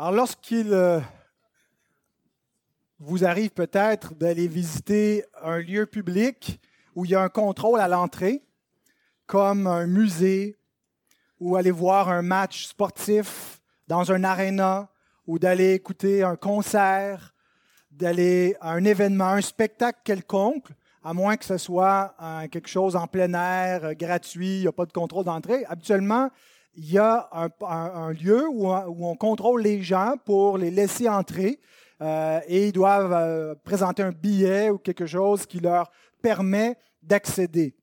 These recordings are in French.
Alors, lorsqu'il euh, vous arrive peut-être d'aller visiter un lieu public où il y a un contrôle à l'entrée, comme un musée, ou aller voir un match sportif dans un aréna, ou d'aller écouter un concert, d'aller à un événement, un spectacle quelconque, à moins que ce soit euh, quelque chose en plein air, euh, gratuit, il n'y a pas de contrôle d'entrée. Habituellement, il y a un, lieu où, on contrôle les gens pour les laisser entrer euh, et ils doivent euh, présenter un billet ou quelque chose qui leur permet d'accéder.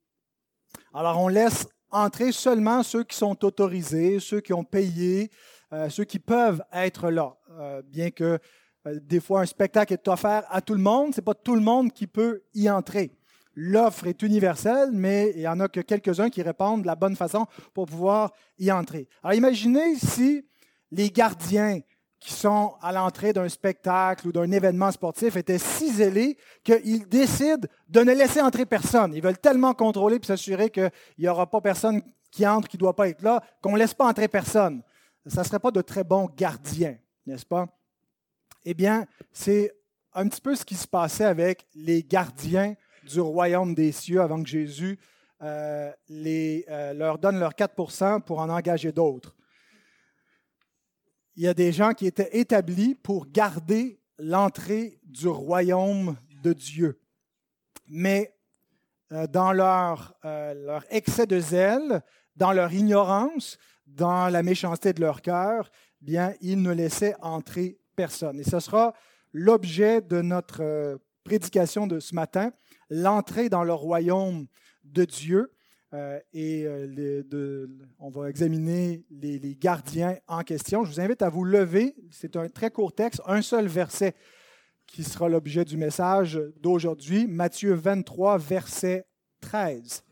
Alors on laisse entrer seulement ceux qui sont autorisés, ceux qui ont payé, euh, ceux qui peuvent être là. bien que des fois un spectacle est offert à tout le monde, ce n'est pas tout le monde qui peut y entrer l'offre est universelle, mais il n'y en a que quelques-uns qui répondent de la bonne façon pour pouvoir y entrer. Alors imaginez si les gardiens qui sont à l'entrée d'un spectacle ou d'un événement sportif étaient si zélés qu'ils décident de ne laisser entrer personne. Ils veulent tellement contrôler et s'assurer qu'il n'y aura pas personne qui entre, qui ne doit pas être là, qu'on ne laisse pas entrer personne. Ça ne serait pas de très bons gardiens, n'est-ce pas? Eh bien, c'est un petit peu ce qui se passait avec les gardiens du royaume des cieux avant que Jésus euh, les, euh, leur donne leurs 4% pour en engager d'autres. Il y a des gens qui étaient établis pour garder l'entrée du royaume de Dieu. Mais euh, dans leur, leur, excès de zèle, dans leur ignorance, dans la méchanceté de leur cœur, bien, ils ne laissaient entrer personne. Et ce sera l'objet de notre prédication de ce matin l'entrée dans le royaume de Dieu. Euh, et euh, on va examiner les, les, gardiens en question. Je vous invite à vous lever. C'est un très court texte, un seul verset qui sera l'objet du message d'aujourd'hui. Matthieu 23, verset 13.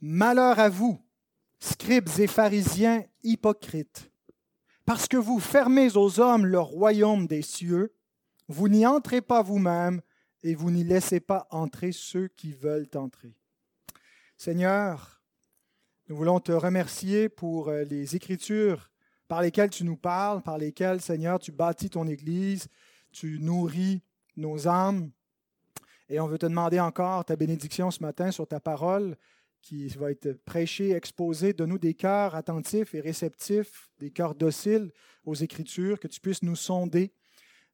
Malheur à vous, scribes et pharisiens hypocrites, parce que vous fermez aux hommes le royaume des cieux vous n'y entrez pas vous-même et vous n'y laissez pas entrer ceux qui veulent entrer. Seigneur, nous voulons te remercier pour euh, les écritures par lesquelles tu nous parles, par lesquelles, Seigneur, tu bâtis ton Église, tu nourris nos âmes. Et on veut te demander encore ta bénédiction ce matin sur ta parole qui va être prêchée, exposée. Donne-nous des cœurs attentifs et réceptifs, des cœurs dociles aux Écritures, que tu puisses nous sonder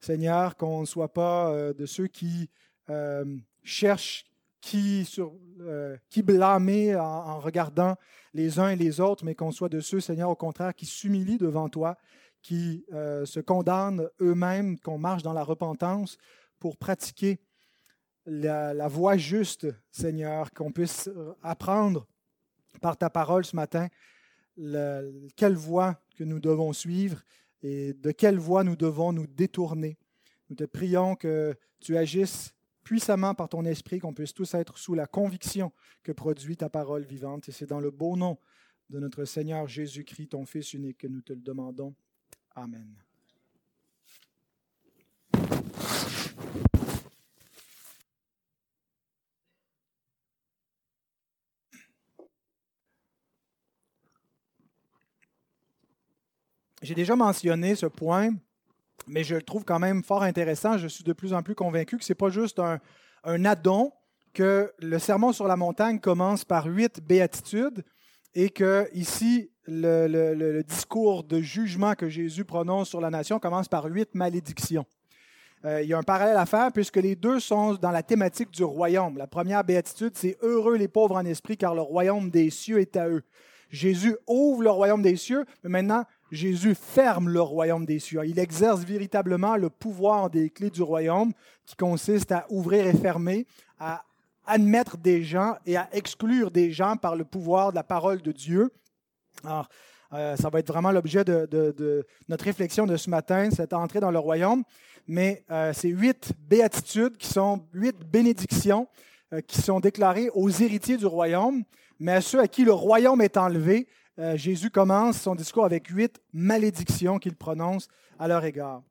Seigneur, qu'on ne soit pas euh, de ceux qui euh, cherchent qui, euh, blâmer en, regardant les uns et les autres, mais qu'on soit de ceux, Seigneur, au contraire, qui s'humilient devant toi, qui se condamnent eux-mêmes, qu'on marche dans la repentance pour pratiquer la voie juste, Seigneur, qu'on puisse apprendre par ta parole ce matin quelle voie que nous devons suivre et de quelle voie nous devons nous détourner? Nous te prions que tu agisses puissamment par ton esprit, qu'on puisse tous être sous la conviction que produit ta parole vivante. Et c'est dans le beau nom de notre Seigneur Jésus-Christ, ton Fils unique, que nous te le demandons. Amen. J'ai déjà mentionné ce point, mais je le trouve quand même fort intéressant. Je suis de plus en plus convaincu que ce n'est pas juste un, un addon, que le sermon sur la montagne commence par huit béatitudes et que ici, le, discours de jugement que Jésus prononce sur la nation commence par huit malédictions. Euh, il y a un parallèle à faire puisque les deux sont dans la thématique du royaume. La première béatitude, c'est Heureux les pauvres en esprit, car le royaume des cieux est à eux. Jésus ouvre le royaume des cieux, mais maintenant, Jésus ferme le royaume des cieux. Il exerce véritablement le pouvoir des clés du royaume qui consiste à ouvrir et fermer, à admettre des gens et à exclure des gens par le pouvoir de la parole de Dieu. Alors, euh, ça va être vraiment l'objet de, notre réflexion de ce matin, cette entrée dans le royaume. Mais euh, c'est huit béatitudes qui sont huit bénédictions euh, qui sont déclarées aux héritiers du royaume, mais à ceux à qui le royaume est enlevé, euh, Jésus commence son discours avec huit malédictions qu'il prononce à leur égard.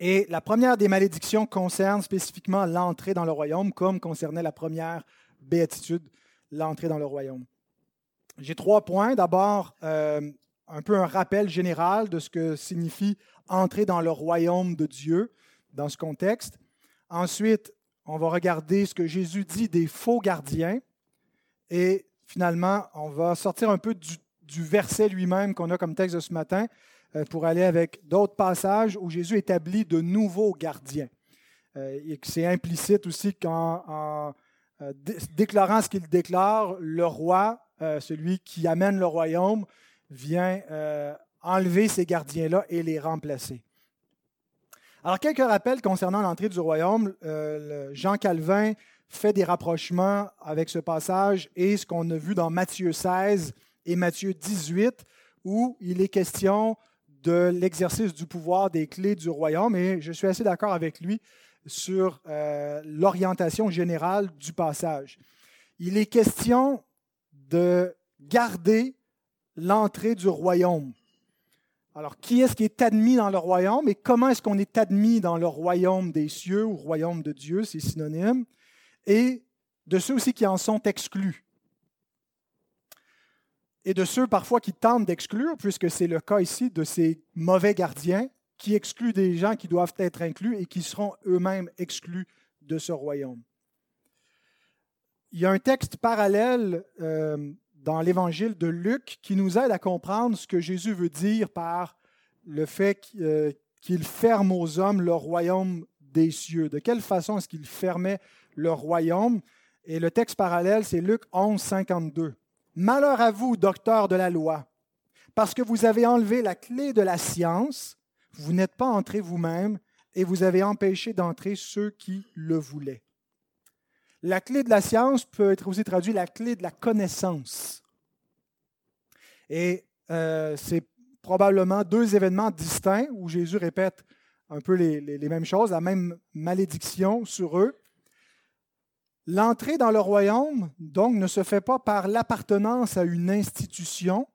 Et la première des malédictions concerne spécifiquement l'entrée dans le royaume, comme concernait la première béatitude, l'entrée dans le royaume. J'ai trois points. D'abord, euh, un peu un rappel général de ce que signifie entrer dans le royaume de Dieu dans ce contexte. Ensuite, on va regarder ce que Jésus dit des faux gardiens. Et finalement, on va sortir un peu du, verset lui-même qu'on a comme texte de ce matin euh, pour aller avec d'autres passages où Jésus établit de nouveaux gardiens. Euh, et c'est implicite aussi qu'en euh, déclarant ce qu'il déclare, le roi, celui qui amène le royaume, vient enlever ces gardiens-là et les remplacer. Alors, quelques rappels concernant l'entrée du royaume. Jean Calvin fait des rapprochements avec ce passage et ce qu'on a vu dans Matthieu 16 et Matthieu 18, où il est question de l'exercice du pouvoir des clés du royaume. Et je suis assez d'accord avec lui sur euh, l'orientation générale du passage. Il est question de garder l'entrée du royaume. Alors, qui est-ce qui est admis dans le royaume et comment est-ce qu'on est admis dans le royaume des cieux ou royaume de Dieu, c'est synonyme et de ceux aussi qui en sont exclus. Et de ceux parfois qui tentent d'exclure, puisque c'est le cas ici de ces mauvais gardiens qui excluent des gens qui doivent être inclus et qui seront eux-mêmes exclus de ce royaume. Il y a un texte parallèle euh, dans l'évangile de Luc qui nous aide à comprendre ce que Jésus veut dire par le fait euh, qu'il ferme aux hommes le royaume des cieux. De quelle façon est-ce qu'il fermait le royaume. Et le texte parallèle, c'est Luc 11, 52. Malheur à vous, docteurs de la loi, parce que vous avez enlevé la clé de la science, vous n'êtes pas entré vous-même, et vous avez empêché d'entrer ceux qui le voulaient. La clé de la science peut être aussi traduite la clé de la connaissance. Et euh, c'est probablement deux événements distincts où Jésus répète un peu les, mêmes choses, la même malédiction sur eux. L'entrée dans le royaume, donc, ne se fait pas par l'appartenance à une institution,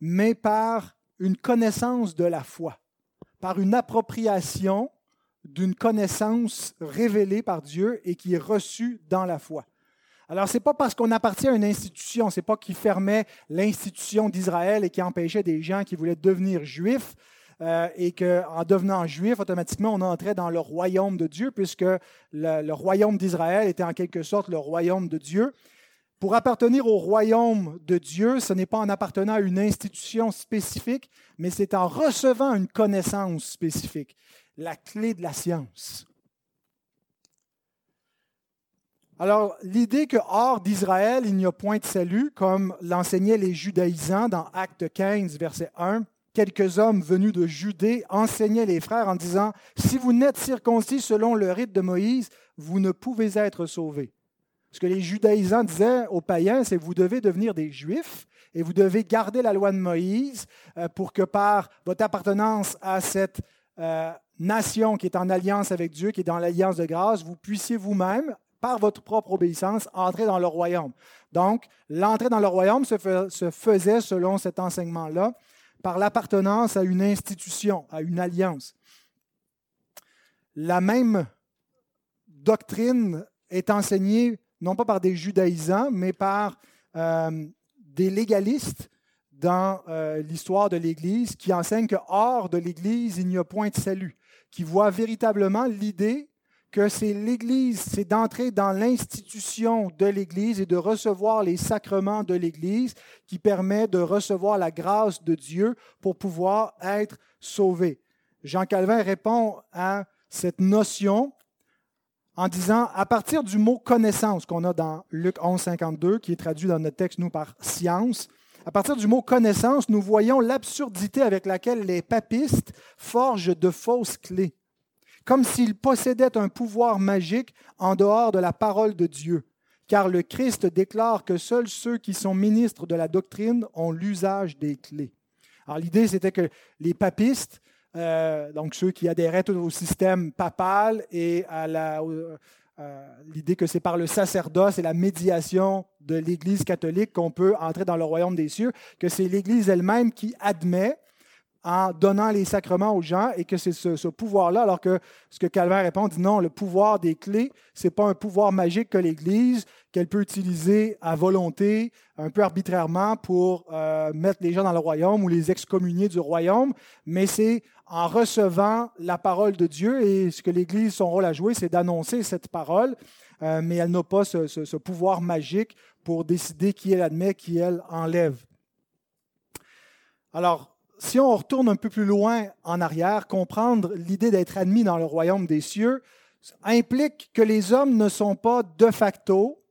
mais par une connaissance de la foi, par une appropriation d'une connaissance révélée par Dieu et qui est reçue dans la foi. Alors, ce n'est pas parce qu'on appartient à une institution, ce n'est pas qui fermait l'institution d'Israël et qui empêchait des gens qui voulaient devenir juifs, euh, et qu'en devenant juif, automatiquement, on entrait dans le royaume de Dieu, puisque le, royaume d'Israël était en quelque sorte le royaume de Dieu. Pour appartenir au royaume de Dieu, ce n'est pas en appartenant à une institution spécifique, mais c'est en recevant une connaissance spécifique, la clé de la science. Alors, l'idée que hors d'Israël, il n'y a point de salut, comme l'enseignaient les judaïsants dans Acte 15, verset 1, quelques hommes venus de Judée enseignaient les frères en disant, Si vous n'êtes circoncis selon le rite de Moïse, vous ne pouvez être sauvés. Ce que les judaïsants disaient aux païens, c'est vous devez devenir des juifs et vous devez garder la loi de Moïse euh, pour que par votre appartenance à cette euh, nation qui est en alliance avec Dieu, qui est dans l'alliance de grâce, vous puissiez vous-même, par votre propre obéissance, entrer dans le royaume. Donc, l'entrée dans le royaume se faisait selon cet enseignement-là par l'appartenance à une institution, à une alliance. La même doctrine est enseignée non pas par des judaïsants, mais par euh, des légalistes dans euh, l'histoire de l'Église qui enseignent que hors de l'Église, il n'y a point de salut, qui voient véritablement l'idée que c'est l'Église, c'est d'entrer dans l'institution de l'Église et de recevoir les sacrements de l'Église qui permet de recevoir la grâce de Dieu pour pouvoir être sauvé. Jean Calvin répond à cette notion en disant, à partir du mot connaissance qu'on a dans Luc 11, 52, qui est traduit dans notre texte, nous, par science, à partir du mot connaissance, nous voyons l'absurdité avec laquelle les papistes forgent de fausses clés comme s'il possédait un pouvoir magique en dehors de la parole de Dieu, car le Christ déclare que seuls ceux qui sont ministres de la doctrine ont l'usage des clés. Alors l'idée, c'était que les papistes, euh, donc ceux qui adhéraient au système papal et à euh, l'idée que c'est par le sacerdoce et la médiation de l'Église catholique qu'on peut entrer dans le royaume des cieux, que c'est l'Église elle-même qui admet en donnant les sacrements aux gens et que c'est ce, pouvoir-là, alors que ce que Calvin répond, dit non, le pouvoir des clés, ce n'est pas un pouvoir magique que l'Église, qu'elle peut utiliser à volonté, un peu arbitrairement, pour euh, mettre les gens dans le royaume ou les excommunier du royaume, mais c'est en recevant la parole de Dieu et ce que l'Église, son rôle à jouer, c'est d'annoncer cette parole, euh, mais elle n'a pas ce, ce pouvoir magique pour décider qui elle admet, qui elle enlève. Alors, si on retourne un peu plus loin en arrière, comprendre l'idée d'être admis dans le royaume des cieux implique que les hommes ne sont pas de facto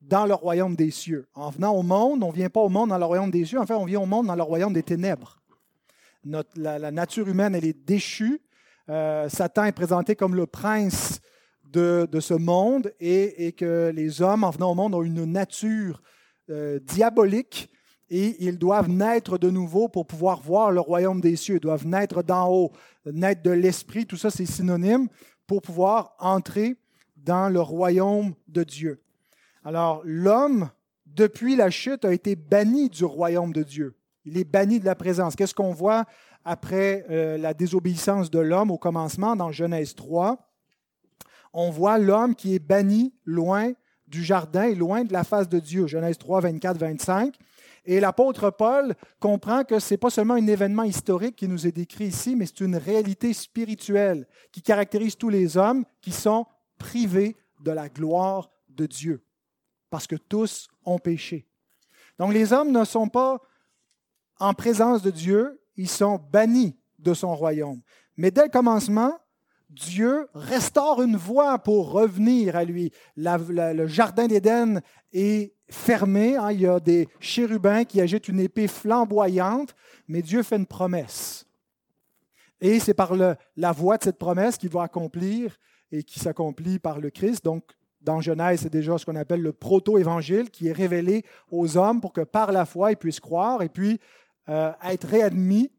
dans le royaume des cieux. En venant au monde, on ne vient pas au monde dans le royaume des cieux, en fait, on vient au monde dans le royaume des ténèbres. la, nature humaine, elle est déchue. Euh, Satan est présenté comme le prince de, ce monde et, que les hommes, en venant au monde, ont une nature euh, diabolique et ils doivent naître de nouveau pour pouvoir voir le royaume des cieux. Ils doivent naître d'en haut, naître de l'esprit. Tout ça, c'est synonyme pour pouvoir entrer dans le royaume de Dieu. Alors, l'homme, depuis la chute, a été banni du royaume de Dieu. Il est banni de la présence. Qu'est-ce qu'on voit après euh, la désobéissance de l'homme au commencement dans Genèse 3? On voit l'homme qui est banni loin du jardin loin de la face de Dieu. Genèse 3, 24, 25. Et l'apôtre Paul comprend que ce n'est pas seulement un événement historique qui nous est décrit ici, mais c'est une réalité spirituelle qui caractérise tous les hommes qui sont privés de la gloire de Dieu, parce que tous ont péché. Donc les hommes ne sont pas en présence de Dieu, ils sont bannis de son royaume. Mais dès le commencement, Dieu restaure une voie pour revenir à lui. le jardin d'Éden est fermé. Hein. il y a des chérubins qui agitent une épée flamboyante, mais Dieu fait une promesse. Et c'est par la voie de cette promesse qu'il va accomplir et qui s'accomplit par le Christ. Donc, dans Genèse, c'est déjà ce qu'on appelle le proto-évangile qui est révélé aux hommes pour que par la foi, ils puissent croire et puis euh, être réadmis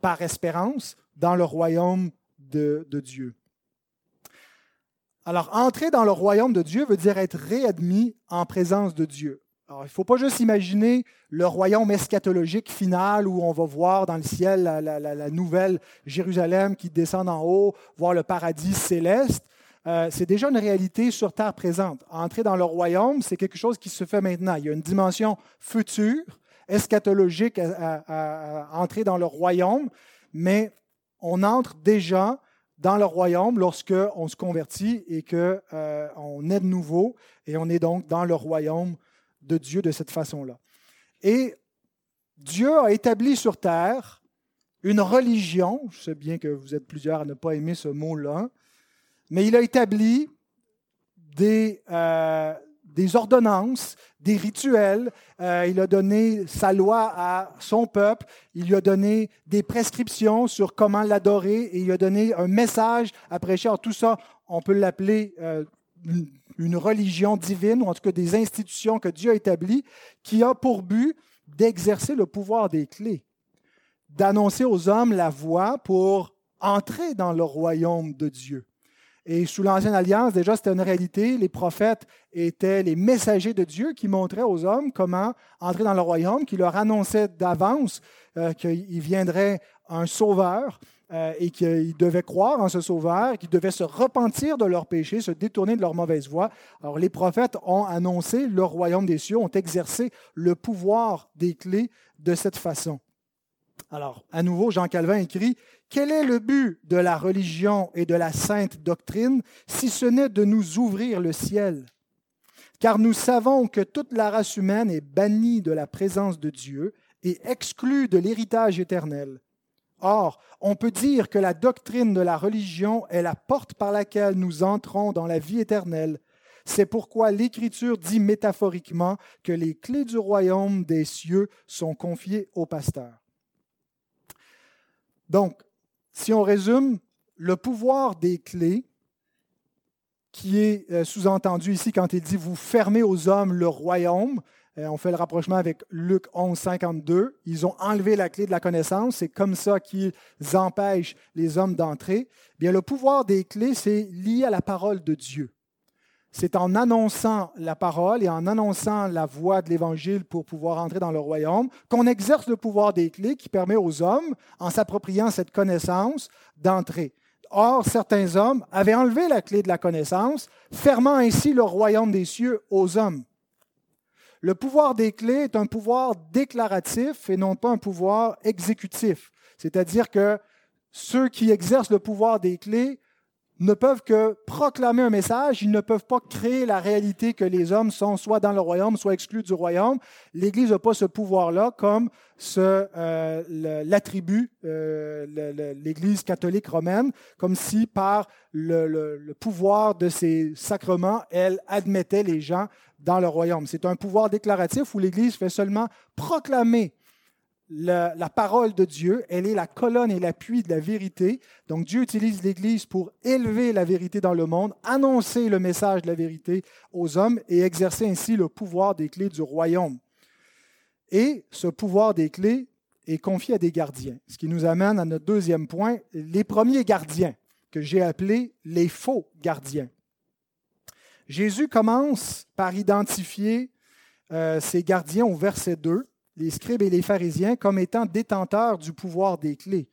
par espérance dans le royaume de, de Dieu. Alors, entrer dans le royaume de Dieu veut dire être réadmis en présence de Dieu. Alors, il ne faut pas juste imaginer le royaume eschatologique final où on va voir dans le ciel la, nouvelle Jérusalem qui descend en haut, voir le paradis céleste. Euh, c'est déjà une réalité sur terre présente. Entrer dans le royaume, c'est quelque chose qui se fait maintenant. Il y a une dimension future, eschatologique à entrer dans le royaume, mais on entre déjà dans le royaume lorsque on se convertit et qu'on euh, est de nouveau et on est donc dans le royaume de Dieu de cette façon-là. Et Dieu a établi sur terre une religion, je sais bien que vous êtes plusieurs à ne pas aimer ce mot-là, mais il a établi des, euh, des ordonnances, des rituels. Euh, il a donné sa loi à son peuple. Il lui a donné des prescriptions sur comment l'adorer et il a donné un message à prêcher. tout ça, on peut l'appeler euh, une religion divine ou en tout cas des institutions que Dieu a établies qui a pour but d'exercer le pouvoir des clés, d'annoncer aux hommes la voie pour entrer dans le royaume de Dieu. Et sous l'Ancienne Alliance, déjà, c'était une réalité. Les prophètes étaient les messagers de Dieu qui montraient aux hommes comment entrer dans le royaume, qui leur annonçaient d'avance euh, qu'il viendrait un sauveur euh, et qu'ils devaient croire en ce sauveur, qu'ils devaient se repentir de leurs péchés, se détourner de leur mauvaise voie. Alors les prophètes ont annoncé le royaume des cieux, ont exercé le pouvoir des clés de cette façon. Alors, à nouveau, Jean Calvin écrit quel est le but de la religion et de la sainte doctrine si ce n'est de nous ouvrir le ciel? Car nous savons que toute la race humaine est bannie de la présence de Dieu et exclue de l'héritage éternel. Or, on peut dire que la doctrine de la religion est la porte par laquelle nous entrons dans la vie éternelle. C'est pourquoi l'Écriture dit métaphoriquement que les clés du royaume des cieux sont confiées au pasteur. Donc, si on résume, le pouvoir des clés, qui est euh, sous-entendu ici quand il dit Vous fermez aux hommes le royaume, euh, on fait le rapprochement avec Luc 11, 52. Ils ont enlevé la clé de la connaissance. C'est comme ça qu'ils empêchent les hommes d'entrer. Bien, le pouvoir des clés, c'est lié à la parole de Dieu. C'est en annonçant la parole et en annonçant la voix de l'Évangile pour pouvoir entrer dans le royaume qu'on exerce le pouvoir des clés qui permet aux hommes, en s'appropriant cette connaissance, d'entrer. Or, certains hommes avaient enlevé la clé de la connaissance, fermant ainsi le royaume des cieux aux hommes. Le pouvoir des clés est un pouvoir déclaratif et non pas un pouvoir exécutif. C'est-à-dire que ceux qui exercent le pouvoir des clés ne peuvent que proclamer un message, ils ne peuvent pas créer la réalité que les hommes sont soit dans le royaume, soit exclus du royaume. L'Église n'a pas ce pouvoir-là comme euh, l'attribue euh, l'Église catholique romaine, comme si par le, le, pouvoir de ses sacrements, elle admettait les gens dans le royaume. C'est un pouvoir déclaratif où l'Église fait seulement proclamer la, parole de Dieu, elle est la colonne et l'appui de la vérité. Donc Dieu utilise l'Église pour élever la vérité dans le monde, annoncer le message de la vérité aux hommes et exercer ainsi le pouvoir des clés du royaume. Et ce pouvoir des clés est confié à des gardiens, ce qui nous amène à notre deuxième point, les premiers gardiens, que j'ai appelés les faux gardiens. Jésus commence par identifier euh, ces gardiens au verset 2 les scribes et les pharisiens comme étant détenteurs du pouvoir des clés.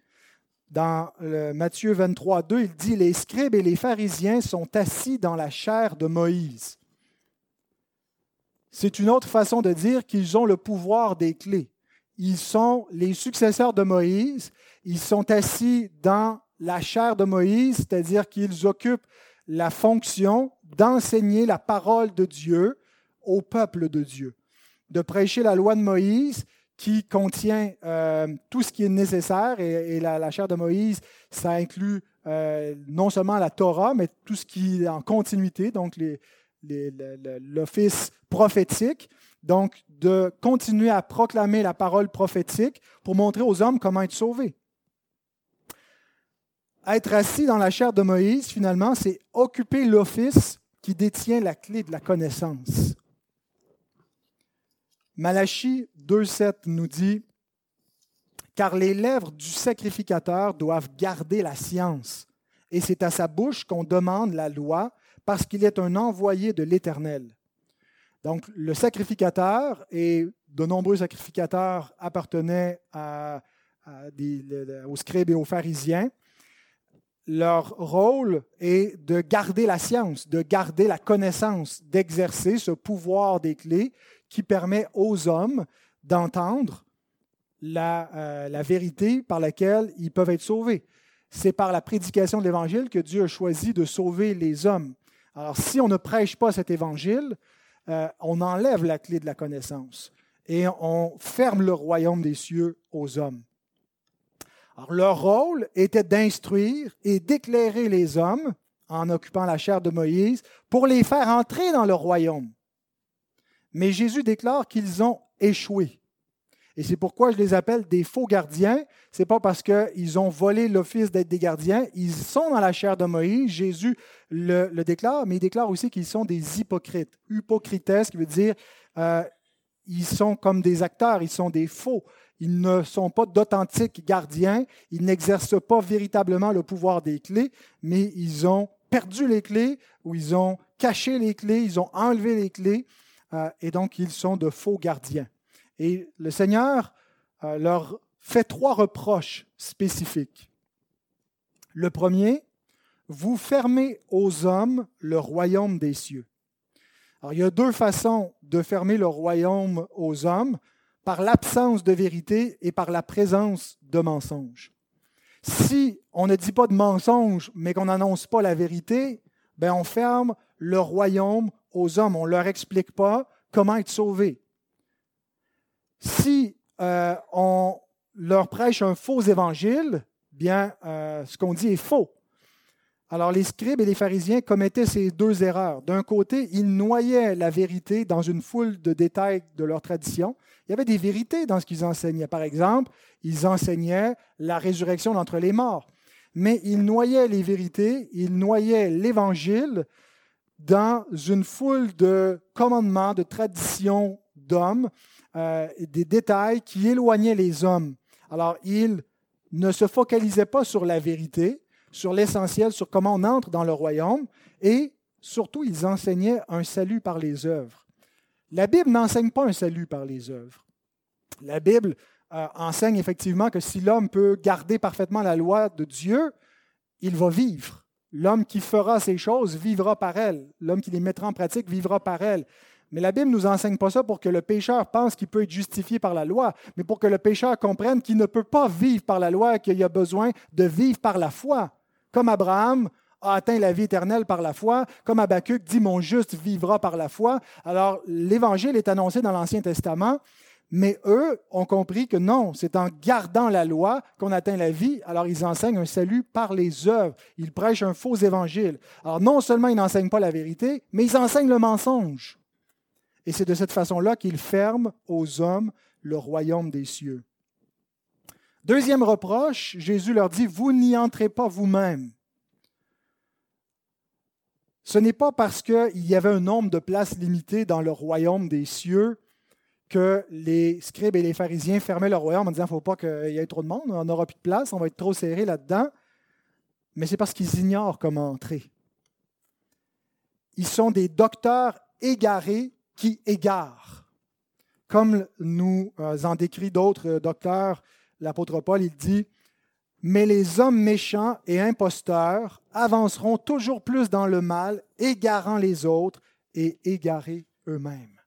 Dans Matthieu 23, 2, il dit, Les scribes et les pharisiens sont assis dans la chair de Moïse. C'est une autre façon de dire qu'ils ont le pouvoir des clés. Ils sont les successeurs de Moïse, ils sont assis dans la chair de Moïse, c'est-à-dire qu'ils occupent la fonction d'enseigner la parole de Dieu au peuple de Dieu de prêcher la loi de Moïse qui contient euh, tout ce qui est nécessaire. Et, la, chair de Moïse, ça inclut euh, non seulement la Torah, mais tout ce qui est en continuité, donc l'office prophétique. Donc, de continuer à proclamer la parole prophétique pour montrer aux hommes comment être sauvés. Être assis dans la chair de Moïse, finalement, c'est occuper l'office qui détient la clé de la connaissance. Malachie 2.7 nous dit, Car les lèvres du sacrificateur doivent garder la science, et c'est à sa bouche qu'on demande la loi, parce qu'il est un envoyé de l'Éternel. Donc le sacrificateur, et de nombreux sacrificateurs appartenaient aux scribes et aux pharisiens, leur rôle est de garder la science, de garder la connaissance, d'exercer ce pouvoir des clés qui permet aux hommes d'entendre la, euh, la, vérité par laquelle ils peuvent être sauvés. C'est par la prédication de l'Évangile que Dieu a choisi de sauver les hommes. Alors si on ne prêche pas cet Évangile, euh, on enlève la clé de la connaissance et on ferme le royaume des cieux aux hommes. Alors, leur rôle était d'instruire et d'éclairer les hommes en occupant la chair de Moïse pour les faire entrer dans le royaume. Mais Jésus déclare qu'ils ont échoué. Et c'est pourquoi je les appelle des faux gardiens. Ce n'est pas parce qu'ils ont volé l'office d'être des gardiens. Ils sont dans la chair de Moïse. Jésus le, déclare, mais il déclare aussi qu'ils sont des hypocrites. Hypocrites, qui veut dire euh, ils sont comme des acteurs, ils sont des faux. Ils ne sont pas d'authentiques gardiens. Ils n'exercent pas véritablement le pouvoir des clés, mais ils ont perdu les clés ou ils ont caché les clés, ils ont enlevé les clés et donc ils sont de faux gardiens. Et le Seigneur euh, leur fait trois reproches spécifiques. Le premier, vous fermez aux hommes le royaume des cieux. Alors, il y a deux façons de fermer le royaume aux hommes, par l'absence de vérité et par la présence de mensonges. Si on ne dit pas de mensonges, mais qu'on n'annonce pas la vérité, ben on ferme le royaume aux hommes. On ne leur explique pas comment être sauvés. Si euh, on leur prêche un faux évangile, bien, euh, ce qu'on dit est faux. Alors les scribes et les pharisiens commettaient ces deux erreurs. D'un côté, ils noyaient la vérité dans une foule de détails de leur tradition. Il y avait des vérités dans ce qu'ils enseignaient. Par exemple, ils enseignaient la résurrection d'entre les morts. Mais ils noyaient les vérités, ils noyaient l'Évangile dans une foule de commandements, de traditions d'hommes, euh, des détails qui éloignaient les hommes. Alors, ils ne se focalisaient pas sur la vérité, sur l'essentiel, sur comment on entre dans le royaume, et surtout, ils enseignaient un salut par les œuvres. La Bible n'enseigne pas un salut par les œuvres. La Bible euh, enseigne effectivement que si l'homme peut garder parfaitement la loi de Dieu, il va vivre. L'homme qui fera ces choses vivra par elles. L'homme qui les mettra en pratique vivra par elles. Mais la Bible ne nous enseigne pas ça pour que le pécheur pense qu'il peut être justifié par la loi, mais pour que le pécheur comprenne qu'il ne peut pas vivre par la loi, qu'il a besoin de vivre par la foi. Comme Abraham a atteint la vie éternelle par la foi, comme Habacuc dit Mon juste vivra par la foi. Alors, l'Évangile est annoncé dans l'Ancien Testament, mais eux ont compris que non, c'est en gardant la loi qu'on atteint la vie. Alors, ils enseignent un salut par les œuvres. Ils prêchent un faux évangile. Alors, non seulement ils n'enseignent pas la vérité, mais ils enseignent le mensonge. Et c'est de cette façon-là qu'ils ferment aux hommes le royaume des cieux. Deuxième reproche, Jésus leur dit, vous n'y entrez pas vous-même. Ce n'est pas parce qu'il y avait un nombre de places limitées dans le royaume des cieux que les scribes et les pharisiens fermaient le royaume en disant, il ne faut pas qu'il y ait trop de monde, on n'aura plus de place, on va être trop serré là-dedans. Mais c'est parce qu'ils ignorent comment entrer. Ils sont des docteurs égarés qui égarent. Comme nous euh, en décrit d'autres euh, docteurs, l'apôtre Paul, il dit, mais les hommes méchants et imposteurs avanceront toujours plus dans le mal, égarant les autres et égarés eux-mêmes.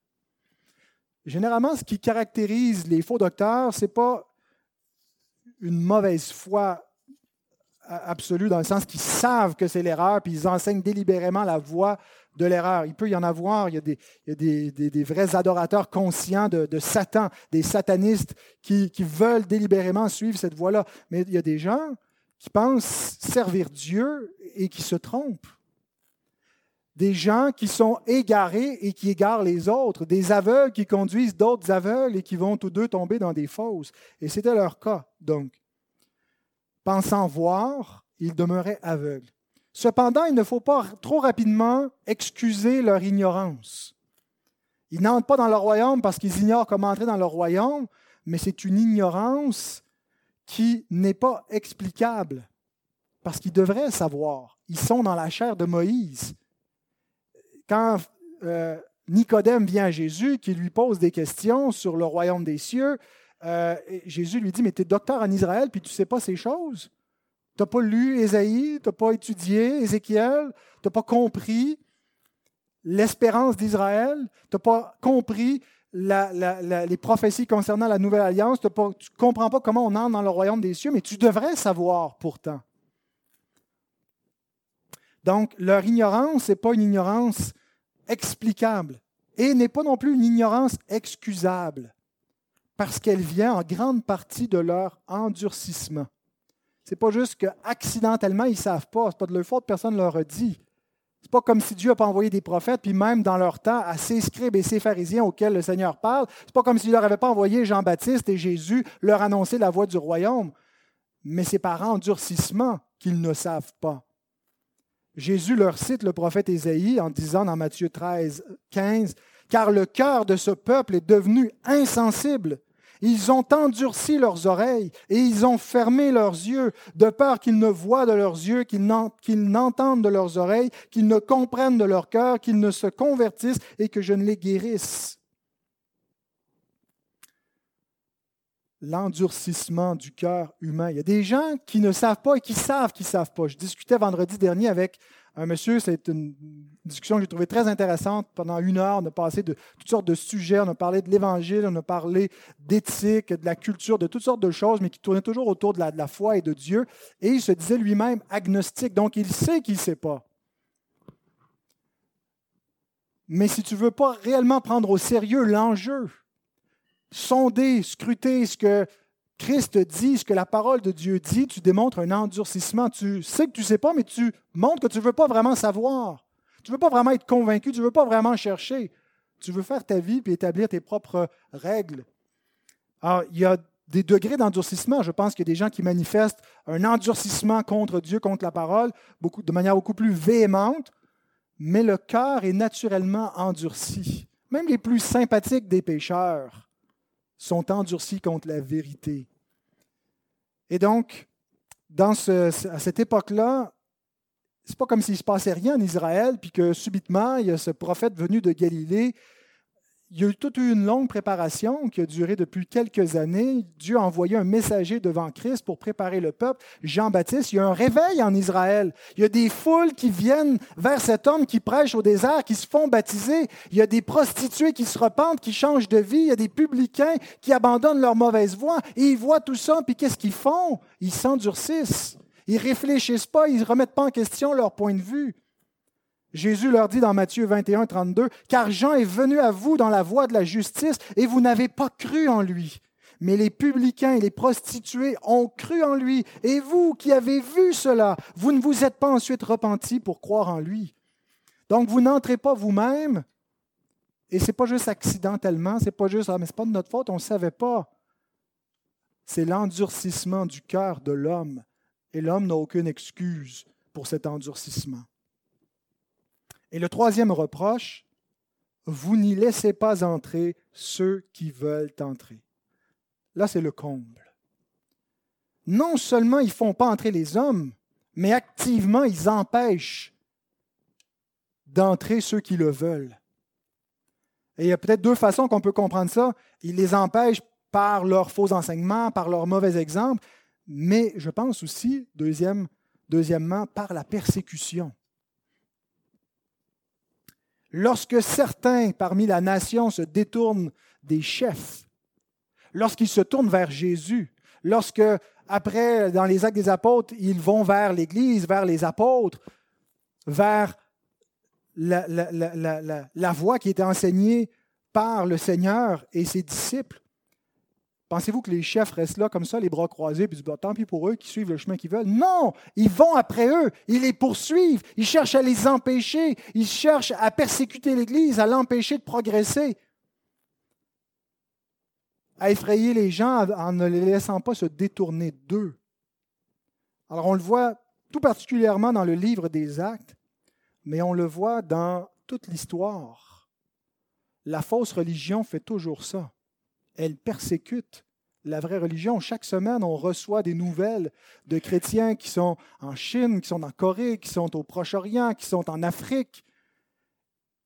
Généralement, ce qui caractérise les faux docteurs, ce n'est pas une mauvaise foi absolue, dans le sens qu'ils savent que c'est l'erreur, puis ils enseignent délibérément la voie de l'erreur. Il peut y en avoir, il y a des, vrais adorateurs conscients de, Satan, des satanistes qui, veulent délibérément suivre cette voie-là. Mais il y a des gens qui pensent servir Dieu et qui se trompent. Des gens qui sont égarés et qui égarent les autres. Des aveugles qui conduisent d'autres aveugles et qui vont tous deux tomber dans des fosses. Et c'était leur cas, donc. Pensant voir, ils demeuraient aveugles. Cependant, il ne faut pas trop rapidement excuser leur ignorance. Ils n'entrent pas dans le royaume parce qu'ils ignorent comment entrer dans le royaume, mais c'est une ignorance qui n'est pas explicable parce qu'ils devraient savoir. Ils sont dans la chair de Moïse. Quand euh, Nicodème vient à Jésus, qui lui pose des questions sur le royaume des cieux, euh, Jésus lui dit, mais tu es docteur en Israël, puis tu ne sais pas ces choses? Tu n'as pas lu Ésaïe, tu n'as pas étudié Ézéchiel, tu n'as pas compris l'espérance d'Israël, tu n'as pas compris les prophéties concernant la nouvelle alliance, tu ne comprends pas comment on entre dans le royaume des cieux, mais tu devrais savoir pourtant. Donc, leur ignorance n'est pas une ignorance explicable et n'est pas non plus une ignorance excusable, parce qu'elle vient en grande partie de leur endurcissement. C'est pas juste qu'accidentellement, ils ne savent pas. Ce pas de leur faute, personne ne leur a dit. C'est pas comme si Dieu n'a pas envoyé des prophètes, puis même dans leur temps, à ces scribes et ces pharisiens auxquels le Seigneur parle, c'est pas comme s'il leur avait pas envoyé Jean-Baptiste et Jésus leur annoncer la voie du royaume. Mais c'est par endurcissement qu'ils ne savent pas. Jésus leur cite le prophète Ésaïe en disant dans Matthieu 13, 15, Car le cœur de ce peuple est devenu insensible. Ils ont endurci leurs oreilles et ils ont fermé leurs yeux, de peur qu'ils ne voient de leurs yeux, qu'ils n'entendent de leurs oreilles, qu'ils ne comprennent de leur cœur, qu'ils ne se convertissent et que je ne les guérisse. L'endurcissement du cœur humain. Il y a des gens qui ne savent pas et qui savent qu'ils ne savent pas. Je discutais vendredi dernier avec un monsieur, c'est une discussion que j'ai trouvée très intéressante. Pendant une heure, on a passé de toutes sortes de sujets. On a parlé de l'Évangile, on a parlé d'éthique, de la culture, de toutes sortes de choses, mais qui tournaient toujours autour de la, foi et de Dieu. Et il se disait lui-même agnostique. Donc, il sait qu'il ne sait pas. Mais si tu ne veux pas réellement prendre au sérieux l'enjeu, sonder, scruter ce que Christ dit, ce que la parole de Dieu dit, tu démontres un endurcissement. Tu sais que tu ne sais pas, mais tu montres que tu ne veux pas vraiment savoir. Tu ne veux pas vraiment être convaincu, tu ne veux pas vraiment chercher. Tu veux faire ta vie et établir tes propres règles. Alors, il y a des degrés d'endurcissement. Je pense qu'il y a des gens qui manifestent un endurcissement contre Dieu, contre la parole, beaucoup, de manière beaucoup plus véhémente, mais le cœur est naturellement endurci. Même les plus sympathiques des pécheurs sont endurcis contre la vérité. Et donc, à cette époque-là, c'est pas comme s'il se passait rien en Israël, puis que subitement, il y a ce prophète venu de Galilée il y a eu toute une longue préparation qui a duré depuis quelques années. Dieu a envoyé un messager devant Christ pour préparer le peuple, Jean-Baptiste. Il y a un réveil en Israël. Il y a des foules qui viennent vers cet homme qui prêche au désert, qui se font baptiser. Il y a des prostituées qui se repentent, qui changent de vie. Il y a des publicains qui abandonnent leur mauvaise voie. Et ils voient tout ça, puis qu'est-ce qu'ils font? Ils s'endurcissent. Ils réfléchissent pas, ils ne remettent pas en question leur point de vue. Jésus leur dit dans Matthieu 21, 32, Car Jean est venu à vous dans la voie de la justice et vous n'avez pas cru en lui. Mais les publicains et les prostituées ont cru en lui. Et vous qui avez vu cela, vous ne vous êtes pas ensuite repentis pour croire en lui. Donc vous n'entrez pas vous-même. Et ce n'est pas juste accidentellement, c'est pas juste, ah, mais ce pas de notre faute, on ne savait pas. C'est l'endurcissement du cœur de l'homme. Et l'homme n'a aucune excuse pour cet endurcissement. Et le troisième reproche, vous n'y laissez pas entrer ceux qui veulent entrer. Là, c'est le comble. Non seulement ils ne font pas entrer les hommes, mais activement, ils empêchent d'entrer ceux qui le veulent. Et il y a peut-être deux façons qu'on peut comprendre ça. Ils les empêchent par leurs faux enseignements, par leurs mauvais exemples, mais je pense aussi, deuxième, deuxièmement, par la persécution. Lorsque certains parmi la nation se détournent des chefs, lorsqu'ils se tournent vers Jésus, lorsque, après, dans les actes des apôtres, ils vont vers l'Église, vers les apôtres, vers la, voie qui était enseignée par le Seigneur et ses disciples, Pensez-vous que les chefs restent là comme ça, les bras croisés, puis tant pis pour eux qui suivent le chemin qu'ils veulent? Non Ils vont après eux, ils les poursuivent, ils cherchent à les empêcher, ils cherchent à persécuter l'Église, à l'empêcher de progresser, à effrayer les gens en ne les laissant pas se détourner d'eux. Alors on le voit tout particulièrement dans le livre des Actes, mais on le voit dans toute l'histoire. La fausse religion fait toujours ça elle persécute la vraie religion. Chaque semaine, on reçoit des nouvelles de chrétiens qui sont en Chine, qui sont en Corée, qui sont au Proche-Orient, qui sont en Afrique,